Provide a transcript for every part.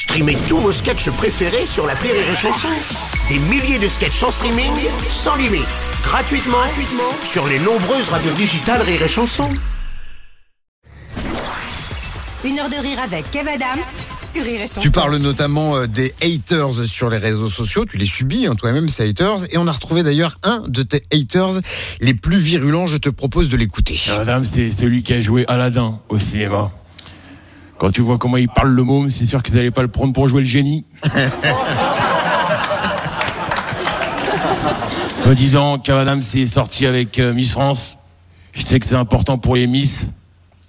Streamez tous vos sketchs préférés sur la Rire et Chanson. Des milliers de sketchs en streaming, sans limite, gratuitement, gratuitement sur les nombreuses radios digitales Rire et Chanson. Une heure de rire avec Kev Adams sur Rire et Chanson. Tu parles notamment euh, des haters sur les réseaux sociaux, tu les subis hein, toi-même ces haters, et on a retrouvé d'ailleurs un de tes haters les plus virulents, je te propose de l'écouter. Madame, c'est celui qui a joué Aladdin au cinéma. Quand tu vois comment il parle le môme, c'est sûr qu'ils n'allaient pas le prendre pour jouer le génie. Toi, dis donc, Madame, c'est sorti avec euh, Miss France. Je sais que c'est important pour les Miss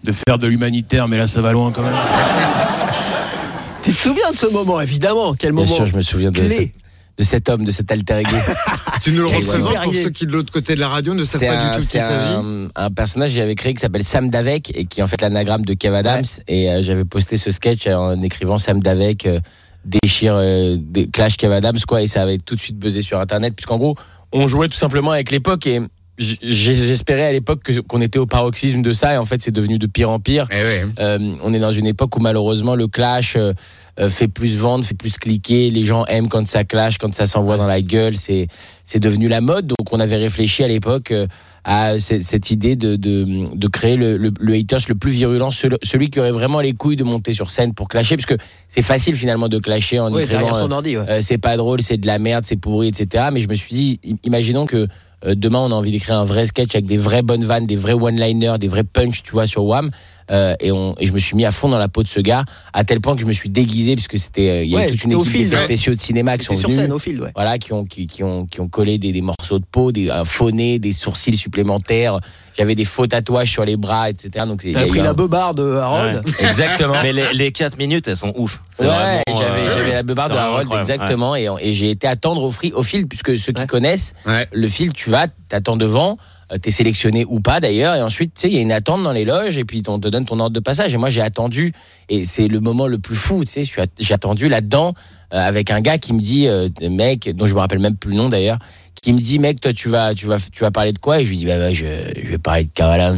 de faire de l'humanitaire, mais là, ça va loin quand même. Tu te souviens de ce moment, évidemment? Quel moment Bien sûr, je me souviens de, clé. De cet homme, de cet alter ego. Tu nous le représentes pour ceux qui de l'autre côté de la radio ne savent pas un, du tout qui c'est il s'agit. un, un personnage que j'avais créé qui s'appelle Sam Davek et qui est en fait l'anagramme de Kev Adams. Et euh, j'avais posté ce sketch en écrivant Sam Davek euh, déchire euh, des Clash Kev Adams quoi et ça avait tout de suite buzzé sur internet puisqu'en gros on jouait tout simplement avec l'époque et j'espérais à l'époque que- qu'on était au paroxysme de ça et en fait c'est devenu de pire en pire. Eh ouais. Euh, on est dans une époque où malheureusement le clash euh, euh, fait plus vendre, fait plus cliquer. Les gens aiment quand ça clash, quand ça s'envoie dans la gueule. C'est c'est devenu la mode. Donc on avait réfléchi à l'époque euh, à ce- cette idée de, de, de créer le, le, le haters le plus virulent, celui, qui aurait vraiment les couilles de monter sur scène pour clasher, parce que c'est facile finalement de clasher en Oui, écrivant. euh, ordi, ouais. euh, c'est pas drôle, c'est de la merde, c'est pourri, etc. Mais je me suis dit, im- imaginons que demain on a envie d'écrire un vrai sketch avec des vraies bonnes vannes, des vrais one-liners, des vrais punch, tu vois, sur Wham. Euh, et, on, et je me suis mis à fond dans la peau de ce gars, à tel point que je me suis déguisé, puisque c'était, euh, il y a Ouais, toute une équipe fil, d'effets ouais. spéciaux de cinéma qui sont sur venus scène, au fil, ouais. voilà, qui ont, qui, qui ont, qui ont collé des, des morceaux de peau, des, un faux nez, des sourcils supplémentaires. J'avais des faux tatouages sur les bras, etc. Donc, T'as pris un- la beubare de Harold Exactement. Mais les, les 4 minutes, elles sont ouf. Ouais, vraiment, j'avais, euh, j'avais la beubare c'est de Harold, exactement. Et, et j'ai été attendre au, au fil, puisque ceux qui Ouais. connaissent, Ouais. le fil, tu vas, t'attends devant, euh, t'es sélectionné ou pas d'ailleurs, et ensuite, tu sais, il y a une attente dans les loges, et puis on te donne ton ordre de passage. Et moi, j'ai attendu, et c'est le moment le plus fou, tu sais, j'ai attendu là-dedans, euh, avec un gars qui me dit, euh, mec, dont je me rappelle même plus le nom d'ailleurs, qui me dit, mec, toi, tu vas, tu vas, tu vas parler de quoi? Et je lui dis, bah, bah, je, je vais parler de Carl. Hein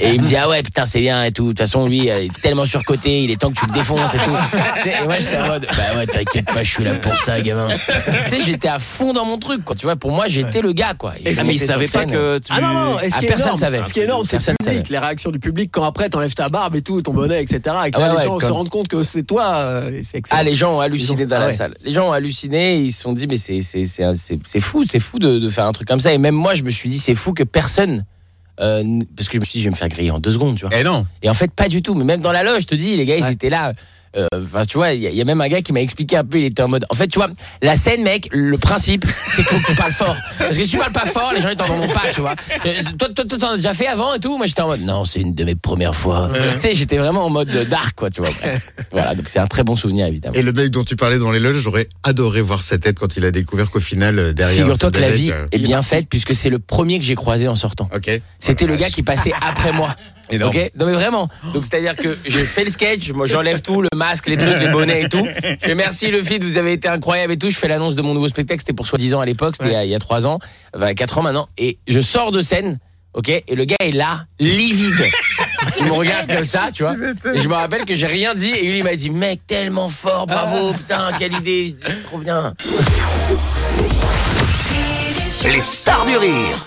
et il me dit, ah ouais, putain, c'est bien et tout. De toute façon, lui, euh, il est tellement surcoté, il est temps que tu le défonces et tout. Et moi, j'étais en mode, bah ouais, t'inquiète pas, je suis là pour ça, gamin. tu sais, j'étais à fond dans mon truc, quoi. Tu vois, pour moi, j'étais le gars, quoi. Et Ah, mais sur savaient pas que tu. Ah non, non, non, ce Ah, qui est personne énorme, savait. Ce qui est énorme, c'est le Personne public, savait. les réactions du public quand après t'enlèves ta barbe et tout, ton bonnet, etc. Et que Ah là, ouais, les ouais, gens se rendent compte que c'est toi, euh, c'est. Ah, les gens ont halluciné Les gens- dans ah la ouais. salle. Les gens ont halluciné, ils se sont dit, mais c'est, c'est, c'est, un- c'est, c'est fou, c'est fou de, de faire un truc comme ça. Et même moi, je me suis dit, c'est fou que personne. euh, parce que je me suis dit, je vais me faire griller en deux secondes, tu vois. Eh non. Et en fait, pas du tout. Mais même dans la loge, je te dis, les gars, ils étaient là. Euh, Enfin, tu vois, il y, a- il y a même un gars qui m'a expliqué un peu. Il était en mode. En fait, tu vois, la scène, mec, le principe, c'est que tu parles fort. Parce que si tu parles pas fort, les gens ils t'entendront pas, tu vois. Euh, Toi, toi, toi, t'en as déjà fait avant et tout? Moi, j'étais en mode. Non, c'est une de mes premières fois. Tu sais, j'étais vraiment en mode dark, quoi, tu vois. Bref. Voilà, donc c'est un très bon souvenir, évidemment. Et le mec dont tu parlais dans les loges, j'aurais adoré voir sa tête quand il a découvert qu'au final, euh, derrière. Figure-toi que la vie est bien faite puisque c'est le premier que j'ai croisé en sortant. Ok. C'était le gars qui passait après moi. Énorme. Ok Non mais vraiment. Donc c'est-à-dire que je fais le sketch, moi j'enlève tout, le masque, les trucs, les bonnets et tout. Je fais merci le feed, vous avez été incroyable et tout. Je fais l'annonce de mon nouveau spectacle, c'était pour soi-disant à l'époque, c'était il y a- il y a trois ans, enfin quatre ans maintenant. Et je sors de scène. Ok, et le gars est là, livide. Il me regarde comme ça, tu vois. Et je me rappelle que j'ai rien dit et lui il m'a dit mec tellement fort, bravo, putain quelle idée, trop bien. Les stars du rire